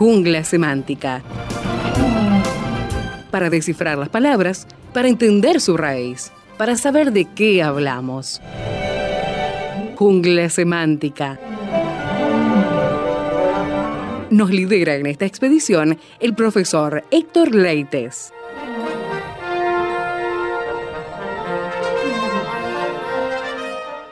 Jungla semántica. Para descifrar las palabras, para entender su raíz, para saber de qué hablamos. Jungla semántica. Nos lidera en esta expedición el profesor Héctor Leites.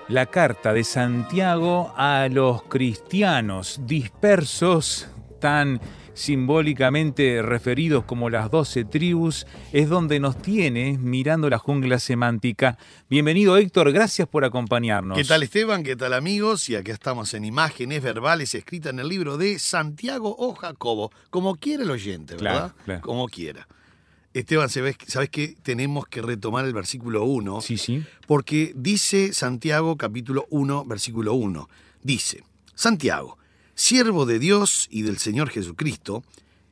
la carta de Santiago a los cristianos dispersos, tan simbólicamente referidos como las doce tribus, es donde nos tiene mirando la jungla semántica. Bienvenido Héctor, gracias por acompañarnos. ¿Qué tal Esteban? ¿Qué tal amigos? Y acá estamos en imágenes verbales escritas en el libro de Santiago o Jacobo, como quiera el oyente, ¿verdad? Claro, claro. Como quiera. Esteban, ¿sabes, ¿sabes que Tenemos que retomar el versículo 1, Sí, sí. porque dice Santiago capítulo 1, versículo 1. Dice, Santiago, siervo de Dios y del Señor Jesucristo,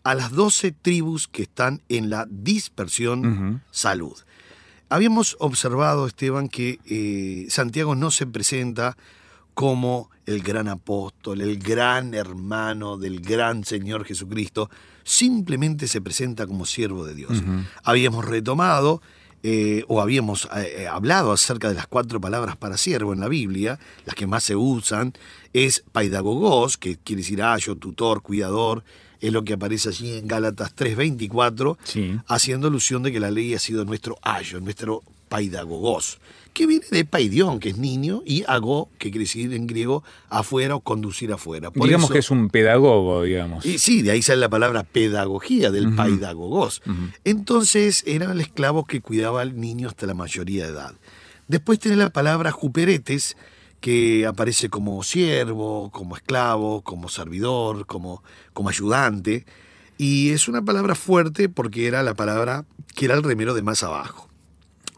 a las doce tribus que están en la dispersión, salud. Habíamos observado, Esteban, que eh, Santiago no se presenta como el gran apóstol, el gran hermano del gran Señor Jesucristo, simplemente se presenta como siervo de Dios. Habíamos retomado eh, o habíamos eh, eh, hablado acerca de las cuatro palabras para siervo en la Biblia, las que más se usan, es paidagogos, que quiere decir ayo, tutor, cuidador, es lo que aparece allí en Gálatas 3:24, Sí. haciendo alusión de que la ley ha sido nuestro ayo, nuestro paidagogos, que viene de paidión, que es niño, y ago, que quiere decir en griego afuera o conducir afuera. Por digamos eso- que es un pedagogo, digamos. y sí, de ahí sale la palabra pedagogía, del Ujú. paidagogos. Entonces era el esclavo que cuidaba al niño hasta la mayoría de edad. Después tiene la palabra juperetes, que aparece como siervo, como esclavo, como servidor, como, como ayudante. Y es una palabra fuerte porque era la palabra que era el remero de más abajo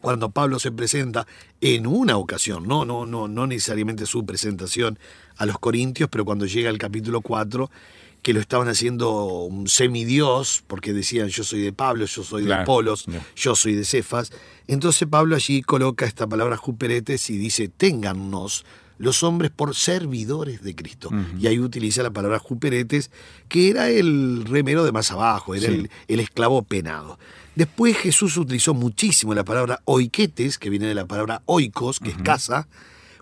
cuando Pablo se presenta en una ocasión, no, no, no, no necesariamente su presentación a los Corintios, pero cuando llega al capítulo 4, que lo estaban haciendo un semidios, porque decían yo soy de Pablo, yo soy de Apolos, yo soy de Cefas. Entonces Pablo allí coloca esta palabra juperetes y dice, téngannos los hombres por servidores de Cristo. Y ahí utiliza la palabra juperetes, que era el remero de más abajo, era Sí. el, el esclavo penado. Después Jesús utilizó muchísimo la palabra oiquetes, que viene de la palabra oikos, que es casa,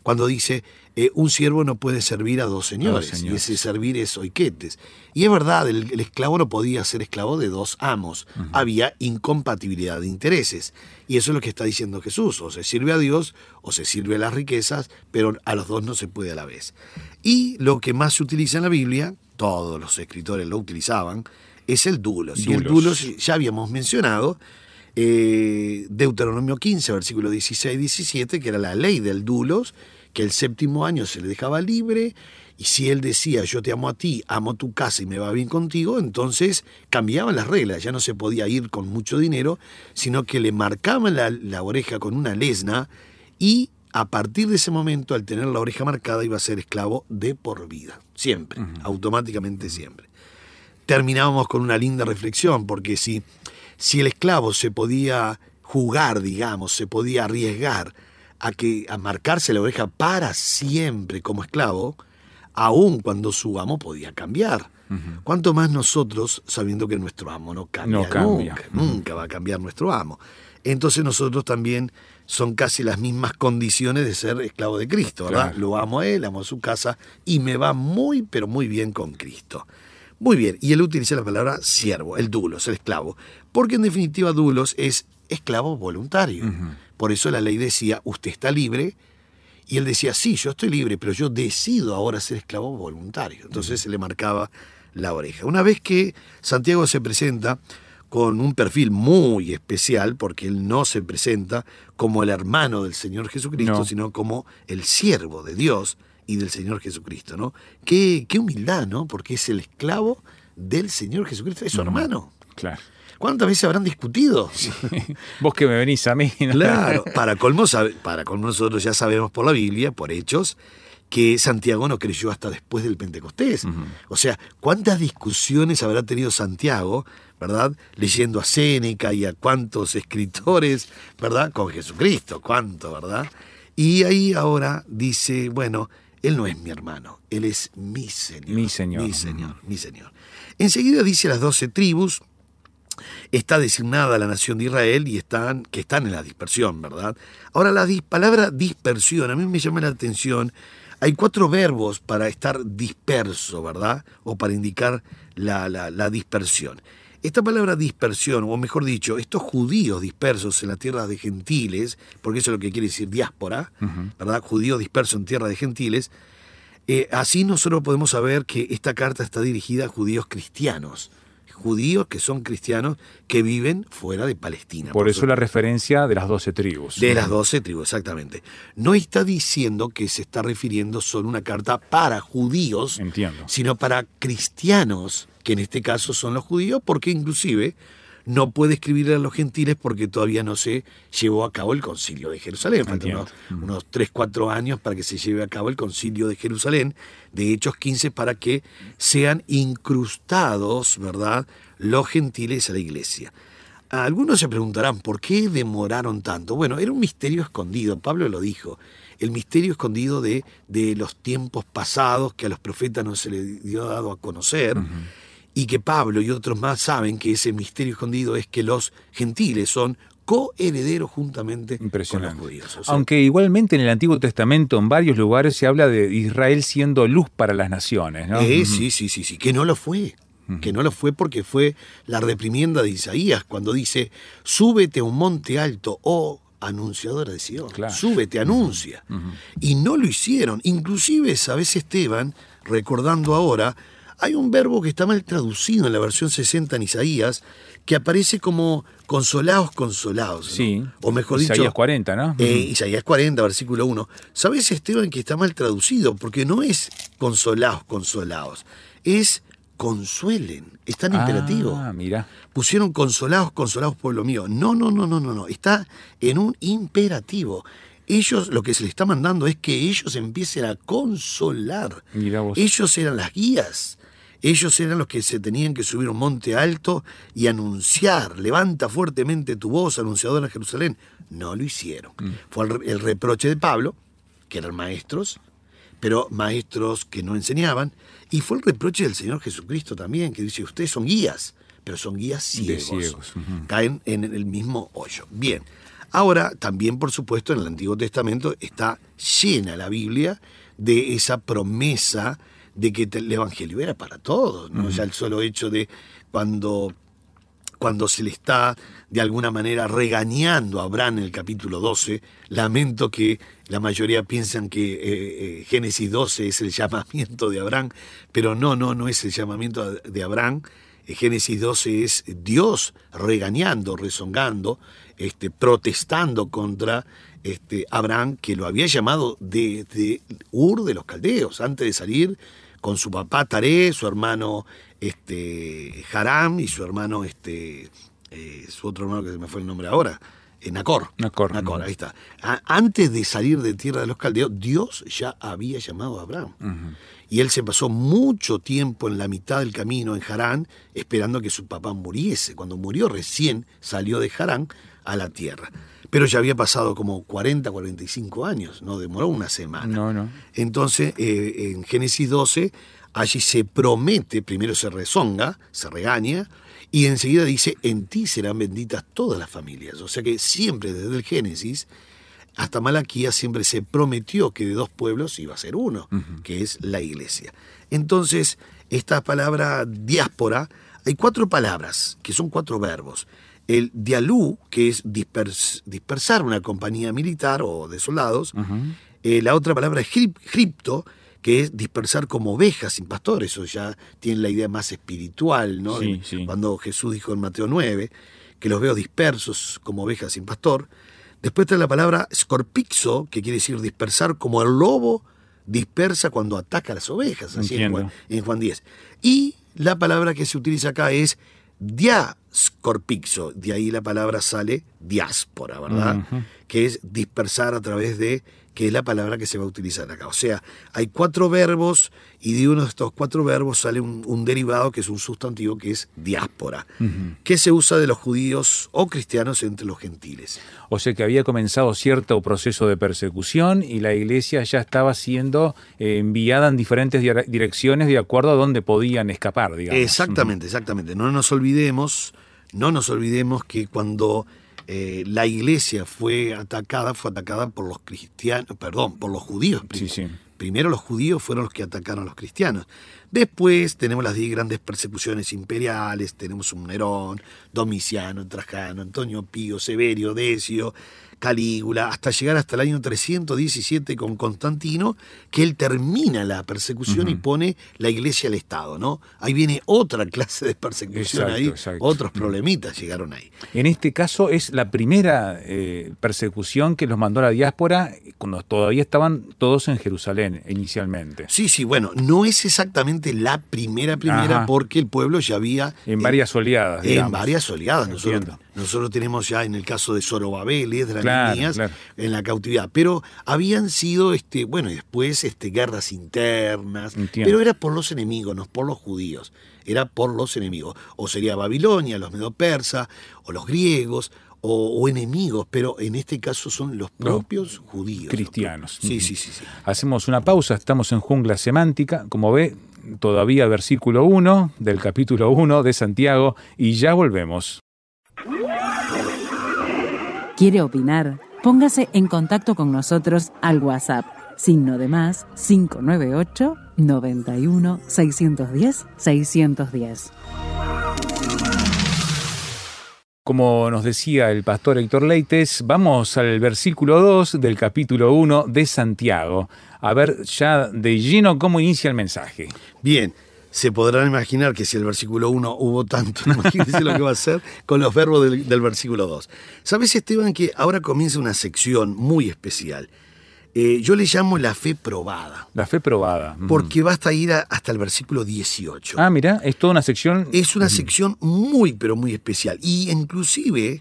cuando dice eh, un siervo no puede servir a dos señores, y señores. ese servir es oiquetes. Y es verdad, el, el esclavo no podía ser esclavo de dos amos, había incompatibilidad de intereses. Y eso es lo que está diciendo Jesús, o se sirve a Dios o se sirve a las riquezas, pero a los dos no se puede a la vez. Y lo que más se utiliza en la Biblia, todos los escritores lo utilizaban, es el dulos. Y el Dulos. dulos ya habíamos mencionado, eh, Deuteronomio 15, versículo 16 y 17, que era la ley del dulos, que el séptimo año se le dejaba libre, y si él decía, yo te amo a ti, amo tu casa y me va bien contigo, entonces cambiaban las reglas, ya no se podía ir con mucho dinero, sino que le marcaban la, la oreja con una lesna y a partir de ese momento, al tener la oreja marcada, iba a ser esclavo de por vida, siempre, automáticamente siempre. Terminábamos con una linda reflexión, porque si, si el esclavo se podía jugar, digamos, se podía arriesgar a, que, a marcarse la oreja para siempre como esclavo, aun cuando su amo podía cambiar. Cuanto más nosotros, sabiendo que nuestro amo no cambia, No cambia. nunca, nunca va a cambiar nuestro amo. Entonces nosotros también son casi las mismas condiciones de ser esclavo de Cristo, ¿verdad? Claro. Lo amo a él, amo a su casa y me va muy, pero muy bien con Cristo. Muy bien, y él utiliza la palabra siervo, el dulos, el esclavo, porque en definitiva dulos es esclavo voluntario. Por eso la ley decía, usted está libre, y él decía, sí, yo estoy libre, pero yo decido ahora ser esclavo voluntario. Entonces se le marcaba la oreja. Una vez que Santiago se presenta con un perfil muy especial, porque él no se presenta como el hermano del Señor Jesucristo, No. sino como el siervo de Dios, y del Señor Jesucristo, ¿no? Qué, qué humildad, ¿no? Porque es el esclavo del Señor Jesucristo, es su hermano. Claro. ¿Cuántas veces habrán discutido? Vos que me venís a mí. ¿no? Claro, para colmo, para colmo nosotros ya sabemos por la Biblia, por hechos, que Santiago no creyó hasta después del Pentecostés. O sea, ¿cuántas discusiones habrá tenido Santiago, verdad? Leyendo a Séneca y a cuántos escritores, ¿verdad? Con Jesucristo, cuánto, ¿verdad? Y ahí ahora dice, bueno, él no es mi hermano, él es mi Señor. Mi Señor. Mi Señor, mi Señor. Enseguida dice las doce tribus, está designada la nación de Israel y están, que están en la dispersión, ¿verdad? Ahora, la dis- palabra dispersión, a mí me llama la atención. Hay cuatro verbos para estar disperso, ¿verdad? O para indicar la, la- la dispersión. Esta palabra dispersión, o mejor dicho, estos judíos dispersos en la tierra de gentiles, porque eso es lo que quiere decir diáspora, ¿verdad? Judíos dispersos en tierra de gentiles, eh, así nosotros podemos saber que esta carta está dirigida a judíos cristianos, judíos que son cristianos que viven fuera de Palestina. Por eso la referencia de las doce tribus. De las doce tribus, exactamente. No está diciendo que se está refiriendo solo a una carta para judíos, Entiendo. sino para cristianos, que en este caso son los judíos, porque inclusive no puede escribirle a los gentiles porque todavía no se llevó a cabo el concilio de Jerusalén. Faltan unos, unos 3, 4 años para que se lleve a cabo el concilio de Jerusalén, de Hechos 15, para que sean incrustados, ¿verdad?, los gentiles a la iglesia. Algunos se preguntarán, ¿por qué demoraron tanto? Bueno, era un misterio escondido, Pablo lo dijo, el misterio escondido de, de los tiempos pasados que a los profetas no se les dio dado a conocer, y que Pablo y otros más saben que ese misterio escondido es que los gentiles son coherederos juntamente con los judíos. O sea, Aunque igualmente en el Antiguo Testamento en varios lugares se habla de Israel siendo luz para las naciones, ¿no? Eh, sí, sí, sí, sí, que no lo fue. Que no lo fue porque fue la reprimienda de Isaías cuando dice, súbete a un monte alto, oh anunciadora de Sion, Claro. súbete, anuncia. Y no lo hicieron. Inclusive, ¿sabes Esteban? Recordando ahora, hay un verbo que está mal traducido en la versión 60 en Isaías, que aparece como consolados, consolados. ¿no? Sí. O mejor dicho, Isaías 40, ¿no? eh, Isaías 40, versículo 1. ¿Sabes, Esteban, que está mal traducido? Porque no es consolados, consolados. Es consuelen. Está en imperativo. Ah, mira. Pusieron consolados, consolados, pueblo mío. No, no, no, no, no, no. Está en un imperativo. Ellos, lo que se les está mandando es que ellos empiecen a consolar. Ellos eran las guías. Ellos eran los que se tenían que subir a un monte alto y anunciar, levanta fuertemente tu voz, anunciadora Jerusalén. No lo hicieron. Mm. Fue el, reproche de Pablo, que eran maestros, pero maestros que no enseñaban. Y fue el reproche del Señor Jesucristo también, que dice, ustedes son guías, pero son guías De ciegos. Caen en el mismo hoyo. Bien. Ahora, también, por supuesto, en el Antiguo Testamento está llena la Biblia de esa promesa de que el Evangelio era para todos. ¿no? Ya el solo hecho de cuando cuando se le está de alguna manera regañando a Abraham en el capítulo 12, lamento que la mayoría piensan que eh, eh, Génesis 12 es el llamamiento de Abraham, pero no, no, no es el llamamiento de Abraham. Génesis 12 es Dios regañando, rezongando, este, protestando contra este, Abraham, que lo había llamado de, de Ur de los Caldeos, antes de salir con su papá Taré, su hermano este, Haram y su hermano, este, eh, su otro hermano que se me fue el nombre ahora, eh, Nacor. Nacor. Nacor, ahí está. A- antes de salir de tierra de los caldeos, Dios ya había llamado a Abraham. Y él se pasó mucho tiempo en la mitad del camino en Harán, esperando que su papá muriese. Cuando murió recién salió de Harán a la tierra. Pero ya había pasado como 40, 45 años, no demoró una semana. No, no. Entonces, eh, en Génesis 12, allí se promete, primero se rezonga, se regaña, y enseguida dice, en ti serán benditas todas las familias. O sea que siempre desde el Génesis hasta Malaquía siempre se prometió que de dos pueblos iba a ser uno, que es la iglesia. Entonces, esta palabra diáspora, hay cuatro palabras, que son cuatro verbos. El dialú, que es dispers- dispersar una compañía militar o de soldados. Eh, la otra palabra es cripto, que es dispersar como ovejas sin pastor. Eso ya tiene la idea más espiritual, ¿no? Sí, sí. Cuando Jesús dijo en Mateo 9, que los veo dispersos como ovejas sin pastor. Después está la palabra scorpixo, que quiere decir dispersar como el lobo dispersa cuando ataca a las ovejas, así en. Juan, en Juan 10. Y la palabra que se utiliza acá es diascorpixo, de ahí la palabra sale diáspora, ¿verdad? Que es dispersar a través de, que es la palabra que se va a utilizar acá. O sea, hay cuatro verbos y de uno de estos cuatro verbos sale un, un derivado que es un sustantivo que es diáspora, que se usa de los judíos o cristianos entre los gentiles. O sea que había comenzado cierto proceso de persecución y la iglesia ya estaba siendo eh, enviada en diferentes dire- direcciones de acuerdo a dónde podían escapar, digamos. Exactamente, exactamente. No nos olvidemos, no nos olvidemos que cuando eh, la iglesia fue atacada, fue atacada por los cristianos, perdón, por los judíos. Sí, sí. Primero los judíos fueron los que atacaron a los cristianos. Después tenemos las diez grandes persecuciones imperiales, tenemos un Nerón, Domiciano, Trajano, Antonio Pío, Severio, Decio, Calígula, hasta llegar hasta el año 317 con Constantino, que él termina la persecución y pone la iglesia al Estado, ¿no? Ahí viene otra clase de persecución Exacto, ahí, exacto. otros problemitas llegaron ahí. En este caso es la primera eh, persecución que los mandó a la diáspora cuando todavía estaban todos en Jerusalén inicialmente. Sí, sí, bueno, no es exactamente la primera primera Ajá. porque el pueblo ya había En varias oleadas. En varias oleadas. Nosotros, Entiendo. nosotros tenemos ya en el caso de Zorobabel, Claro, Nehemías, claro. en la cautividad. Pero habían sido, este, bueno, y después este, guerras internas. Entiendo. Pero era por los enemigos, no por los judíos. Era por los enemigos. O sería Babilonia, los medo-persas, o los griegos, o, o enemigos. Pero en este caso son los propios judíos. cristianos. Sí, sí, sí, sí. Hacemos una pausa, estamos en jungla semántica, como ve, todavía versículo 1 del capítulo 1 de Santiago y ya volvemos. ¿Quiere opinar? Póngase en contacto con nosotros al WhatsApp, signo de más 598 91 610 610. Como nos decía el pastor Héctor Leites, vamos al versículo 2 del capítulo 1 de Santiago. A ver ya de lleno cómo inicia el mensaje. Bien, se podrán imaginar que si el versículo 1 hubo tanto, imagínense lo que va a ser con los verbos del, del versículo 2. ¿Sabes, Esteban, que ahora comienza una sección muy especial? Eh, yo le llamo la fe probada, La fe probada. Mm. porque va hasta ir a- hasta el versículo 18. Ah, mira, es toda una sección. Es una sección muy, pero muy especial. Y inclusive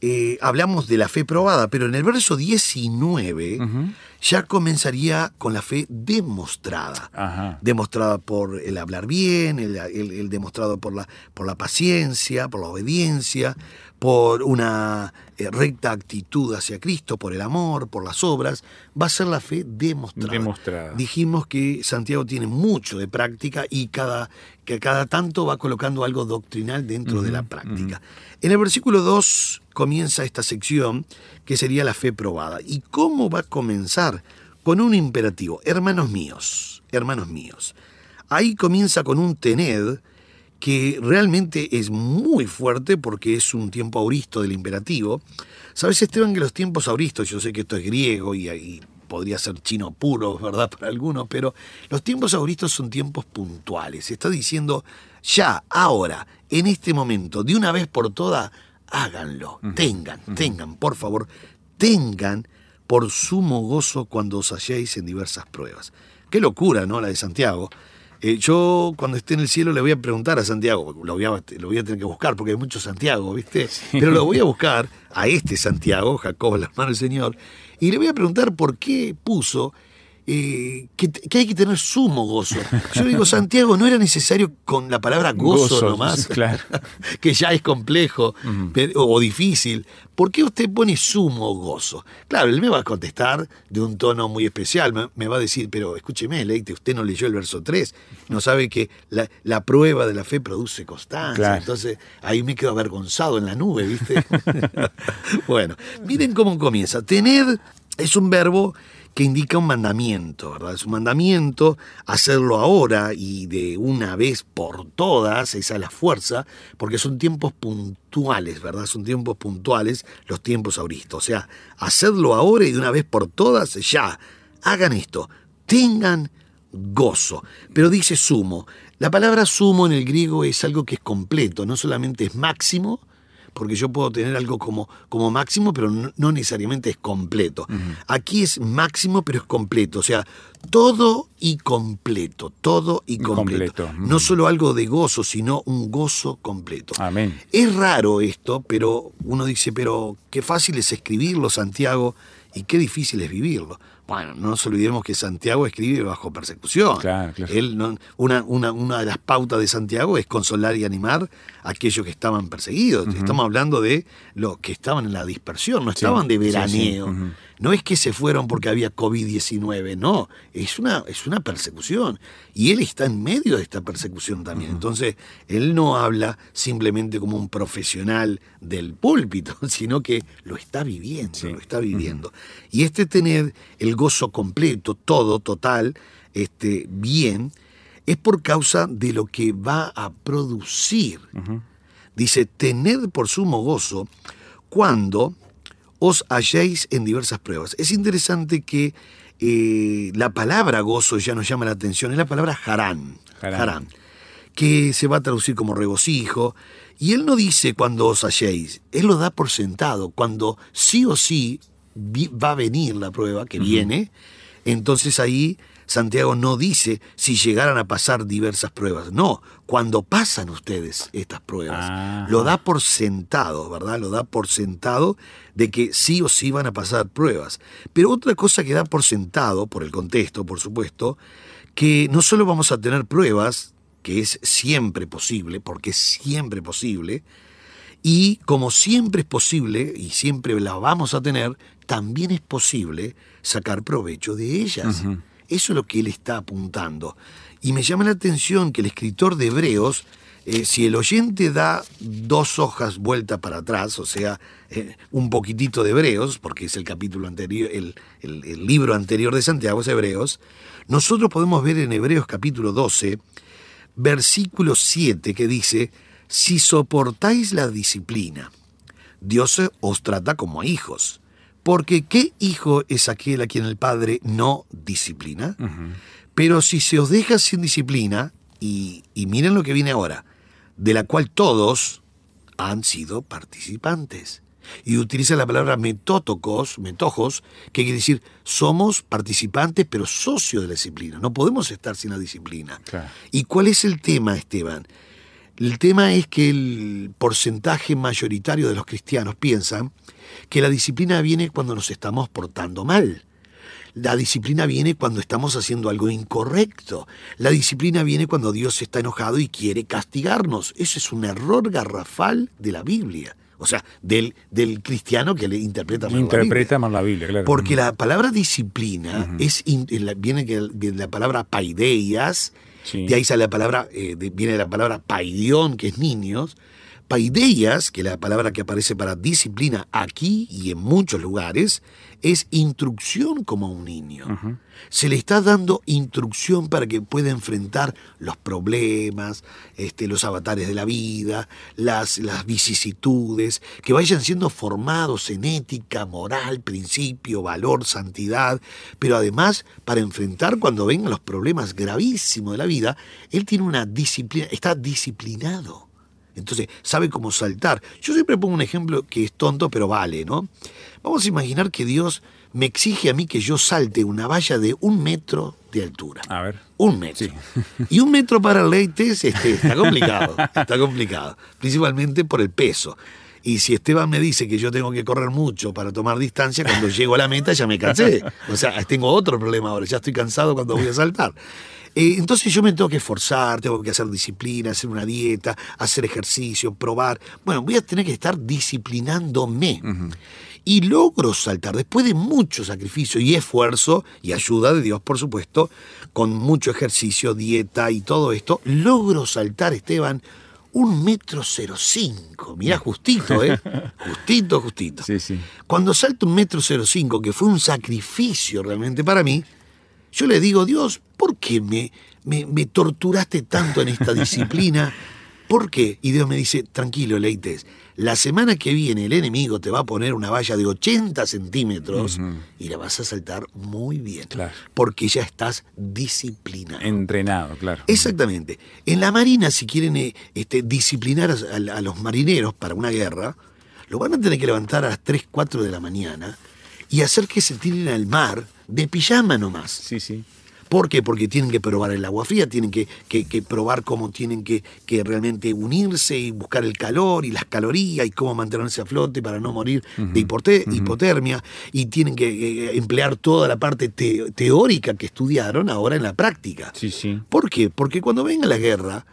eh, hablamos de la fe probada, pero en el verso 19 Ujú. Ya comenzaría con la fe demostrada Ajá. demostrada por el hablar bien, el, el- el demostrado por la, por la paciencia, por la obediencia, por una eh, recta actitud hacia Cristo, por el amor, por las obras, va a ser la fe demostrada. Demostrada. Dijimos que Santiago tiene mucho de práctica y cada, que cada tanto va colocando algo doctrinal dentro de la práctica. En el versículo 2 comienza esta sección que sería la fe probada. ¿Y cómo va a comenzar? Con un imperativo, hermanos míos, hermanos míos. Ahí comienza con un tened que realmente es muy fuerte porque es un tiempo auristo del imperativo. Sabes, Esteban, que los tiempos auristos, yo sé que esto es griego y, y podría ser chino puro, ¿verdad? Para algunos, pero los tiempos auristos son tiempos puntuales. Está diciendo, ya, ahora, en este momento, de una vez por todas, háganlo, tengan, tengan, por favor, tengan por sumo gozo cuando os halléis en diversas pruebas. Qué locura, ¿no? La de Santiago. Eh, yo cuando esté en el cielo le voy a preguntar a Santiago, lo voy a, lo voy a tener que buscar porque hay mucho Santiago, ¿viste? Pero lo voy a buscar a este Santiago, Jacob, la mano del Señor, y le voy a preguntar por qué puso eh, que, que hay que tener sumo gozo. Yo digo, Santiago, no era necesario con la palabra gozo, Gozo, nomás, claro. que ya es complejo pero- o difícil. ¿Por qué usted pone sumo gozo? Claro, él me va a contestar de un tono muy especial. Me, me va a decir, pero escúcheme, Leite, usted no leyó el verso 3. No sabe que la, la prueba de la fe produce constancia. Claro. Entonces ahí me quedo avergonzado en la nube, ¿viste? bueno, miren cómo comienza. Tened es un verbo que indica un mandamiento, ¿verdad? Es un mandamiento hacerlo ahora y de una vez por todas, esa es la fuerza, porque son tiempos puntuales, ¿verdad? Son tiempos puntuales los tiempos auristos. O sea, hacerlo ahora y de una vez por todas, ya. Hagan esto, tengan gozo. Pero dice sumo. La palabra sumo en el griego es algo que es completo, no solamente es máximo, porque yo puedo tener algo como, como máximo, pero no, no necesariamente es completo. Aquí es máximo, pero es completo, o sea, todo y completo, todo y completo. completo. No solo algo de gozo, sino un gozo completo. Amén. Es raro esto, pero uno dice, pero qué fácil es escribirlo, Santiago, y qué difícil es vivirlo. Bueno, no nos olvidemos que Santiago escribe bajo persecución. Claro, claro. Él no- una, una, una de las pautas de Santiago es consolar y animar a aquellos que estaban perseguidos. Estamos hablando de los que estaban en la dispersión, no estaban de sí, sí, veraneo. No es que se fueron porque había COVID-19, no, es una, es una persecución. Y él está en medio de esta persecución también. Entonces, él no habla simplemente como un profesional del púlpito, sino que lo está viviendo, Sí. lo está viviendo. Y este tener el gozo completo, todo, total, este, bien, es por causa de lo que va a producir. Dice, tened por sumo gozo cuando os halléis en diversas pruebas. Es interesante que eh, la palabra gozo ya nos llama la atención, es la palabra harán, Harán. harán, que se va a traducir como regocijo. Y él no dice cuando os halléis, él lo da por sentado, cuando sí o sí va a venir la prueba que viene, entonces ahí Santiago no dice si llegaran a pasar diversas pruebas, no, cuando pasan ustedes estas pruebas, Ajá. lo da por sentado, ¿verdad? Lo da por sentado de que sí o sí van a pasar pruebas. Pero otra cosa que da por sentado, por el contexto, por supuesto, que no solo vamos a tener pruebas, que es siempre posible, porque es siempre posible, y como siempre es posible, y siempre la vamos a tener, también es posible sacar provecho de ellas. Eso es lo que él está apuntando. Y me llama la atención que el escritor de Hebreos, eh, si el oyente da dos hojas vuelta para atrás, o sea, eh, un poquitito de Hebreos, porque es el capítulo anterior, el, el- el libro anterior de Santiago es Hebreos, nosotros podemos ver en Hebreos capítulo 12, versículo 7, que dice, si soportáis la disciplina, Dios os trata como a hijos. Porque ¿qué hijo es aquel a quien el Padre no disciplina? Pero si se os deja sin disciplina, y, y miren lo que viene ahora, de la cual todos han sido participantes. Y utiliza la palabra metótocos, metojos, que quiere decir somos participantes pero socios de la disciplina. No podemos estar sin la disciplina. Claro. ¿Y cuál es el tema, Esteban? El tema es que el porcentaje mayoritario de los cristianos piensan que la disciplina viene cuando nos estamos portando mal. La disciplina viene cuando estamos haciendo algo incorrecto. La disciplina viene cuando Dios está enojado y quiere castigarnos. Eso es un error garrafal de la Biblia. O sea, del, del cristiano que le interpreta mal la Biblia. Interpreta más la Biblia, claro. Porque la palabra disciplina es in- viene de la palabra paideias, De ahí sale la palabra, eh, viene la palabra paidión, que es niños. Paideias, que es la palabra que aparece para disciplina aquí y en muchos lugares, es instrucción como a un niño. Se le está dando instrucción para que pueda enfrentar los problemas, este, los avatares de la vida, las, las vicisitudes, que vayan siendo formados en ética, moral, principio, valor, santidad, pero además para enfrentar cuando vengan los problemas gravísimos de la vida, él tiene una disciplina, está disciplinado. Entonces, sabe cómo saltar. Yo siempre pongo un ejemplo que es tonto, pero vale, ¿no? Vamos a imaginar que Dios me exige a mí que yo salte una valla de un metro de altura. A ver. Un metro. Sí. Y un metro para el Leites este, está complicado. Está complicado. Principalmente por el peso. Y si Esteban me dice que yo tengo que correr mucho para tomar distancia, cuando llego a la meta ya me cansé. O sea, tengo otro problema ahora. Ya estoy cansado cuando voy a saltar. Eh, entonces yo me tengo que esforzar, tengo que hacer disciplina, hacer una dieta, hacer ejercicio, probar. Bueno, voy a tener que estar disciplinándome. Y logro saltar, después de mucho sacrificio y esfuerzo, y ayuda de Dios, por supuesto, con mucho ejercicio, dieta y todo esto, logro saltar, Esteban, un metro cero cinco. Mirá, justito, ¿eh? Justito, justito. Sí, sí. Cuando salto un metro cero cinco, que fue un sacrificio realmente para mí, yo le digo, Dios, ¿por qué me, me, me torturaste tanto en esta disciplina? ¿Por qué? Y Dios me dice, tranquilo, Leites, la semana que viene el enemigo te va a poner una valla de 80 centímetros y la vas a saltar muy bien. Claro. Porque ya estás disciplinado. Entrenado, claro. Exactamente. En la Marina, si quieren eh, este, disciplinar a, a los marineros para una guerra, lo van a tener que levantar a las 3, 4 de la mañana y hacer que se tiren al mar de pijama nomás. Sí, sí. ¿Por qué? Porque tienen que probar el agua fría, tienen que, que- que probar cómo tienen que, que realmente unirse y buscar el calor y las calorías y cómo mantenerse a flote para no morir de hipote- hipotermia. Y tienen que eh, emplear toda la parte te- teórica que estudiaron ahora en la práctica. Sí, sí. ¿Por qué? Porque cuando venga la guerra,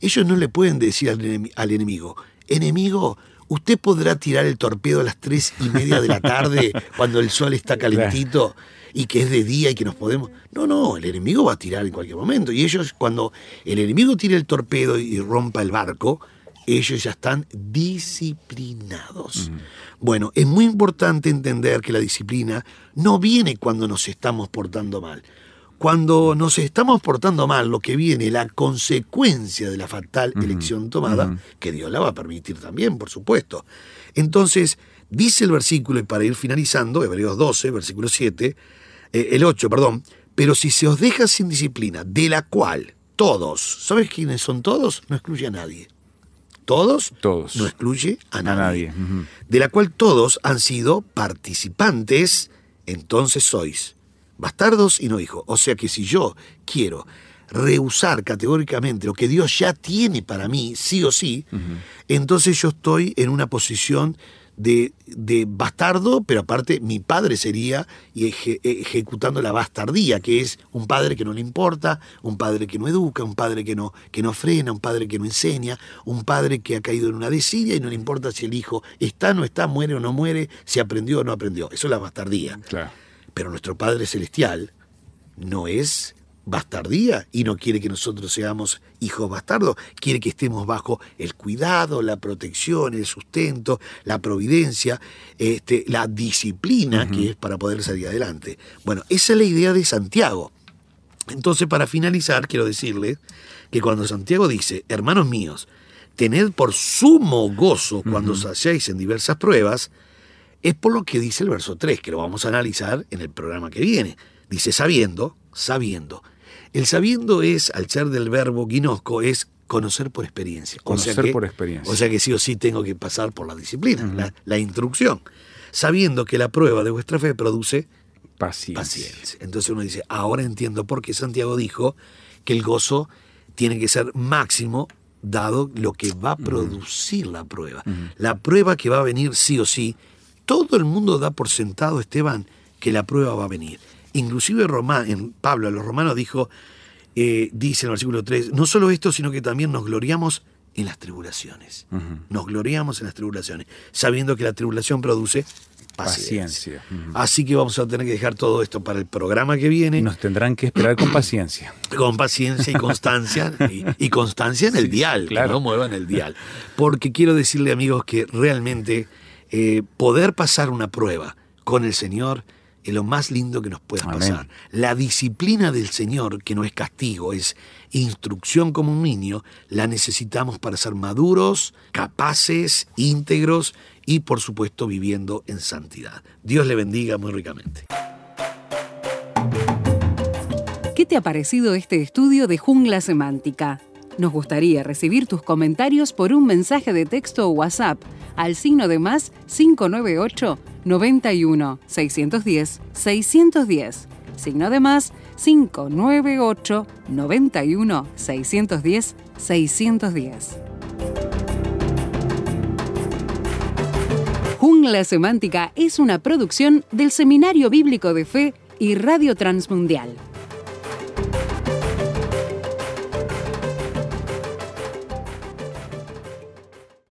ellos no le pueden decir al enemigo, enemigo, usted podrá tirar el torpedo a las tres y media de la tarde cuando el sol está calentito y que es de día y que nos podemos... No, no, el enemigo va a tirar en cualquier momento. Y ellos, cuando el enemigo tire el torpedo y rompa el barco, ellos ya están disciplinados. Bueno, es muy importante entender que la disciplina no viene cuando nos estamos portando mal. Cuando nos estamos portando mal, lo que viene, la consecuencia de la fatal elección tomada, que Dios la va a permitir también, por supuesto. Entonces, dice el versículo, y para ir finalizando, Hebreos 12, versículo 7, eh, el 8, perdón, pero si se os deja sin disciplina, de la cual todos, ¿sabes quiénes son todos? No excluye a nadie. Todos, Todos. no excluye a A nadie. nadie. ujú. De la cual todos han sido participantes, entonces sois bastardos y no hijos. O sea que si yo quiero rehusar categóricamente lo que Dios ya tiene para mí, sí o sí, entonces yo estoy en una posición de, de bastardo, pero aparte mi padre sería eje- ejecutando la bastardía, que es un padre que no le importa, un padre que no educa, un padre que no, que no frena, un padre que no enseña, un padre que ha caído en una desidia y no le importa si el hijo está o no está, muere o no muere, si aprendió o no aprendió. Eso es la bastardía. Claro. Pero nuestro Padre Celestial no es bastardía y no quiere que nosotros seamos hijos bastardos, quiere que estemos bajo el cuidado, la protección, el sustento, la providencia, este, la disciplina que es para poder salir adelante. Bueno, esa es la idea de Santiago. Entonces, para finalizar, quiero decirle que cuando Santiago dice, hermanos míos, tened por sumo gozo cuando os halláis en diversas pruebas, es por lo que dice el verso 3, que lo vamos a analizar en el programa que viene. Dice sabiendo, sabiendo. El sabiendo es, al ser del verbo guinosco, es conocer por experiencia. O sea Conocer que- por experiencia. O sea que sí o sí tengo que pasar por la disciplina, la, la instrucción. Sabiendo que la prueba de vuestra fe produce Paciencia. paciencia. Entonces uno dice, ahora entiendo por qué Santiago dijo que el gozo tiene que ser máximo dado lo que va a producir la prueba. La prueba que va a venir sí o sí, todo el mundo da por sentado, Esteban, que la prueba va a venir. Inclusive Roma- en Pablo a los romanos dijo, eh, dice en el versículo 3, no solo esto, sino que también nos gloriamos en las tribulaciones. Nos gloriamos en las tribulaciones, sabiendo que la tribulación produce paciencia. Paciencia. Así que vamos a tener que dejar todo esto para el programa que viene, Nos tendrán que esperar con paciencia. con paciencia y constancia, y, y constancia en el dial, claro. que no muevan el dial. Porque quiero decirle, amigos, que realmente eh, poder pasar una prueba con el Señor es lo más lindo que nos pueda pasar. La disciplina del Señor, que no es castigo, es instrucción como un niño, la necesitamos para ser maduros, capaces, íntegros y, por supuesto, viviendo en santidad. Dios le bendiga muy ricamente. ¿Qué te ha parecido este estudio de jungla semántica? Nos gustaría recibir tus comentarios por un mensaje de texto o WhatsApp al signo de más 598 91 610 610. Signo de más 598 91 610 610. Jungla Semántica es una producción del Seminario Bíblico de Fe y Radio Transmundial.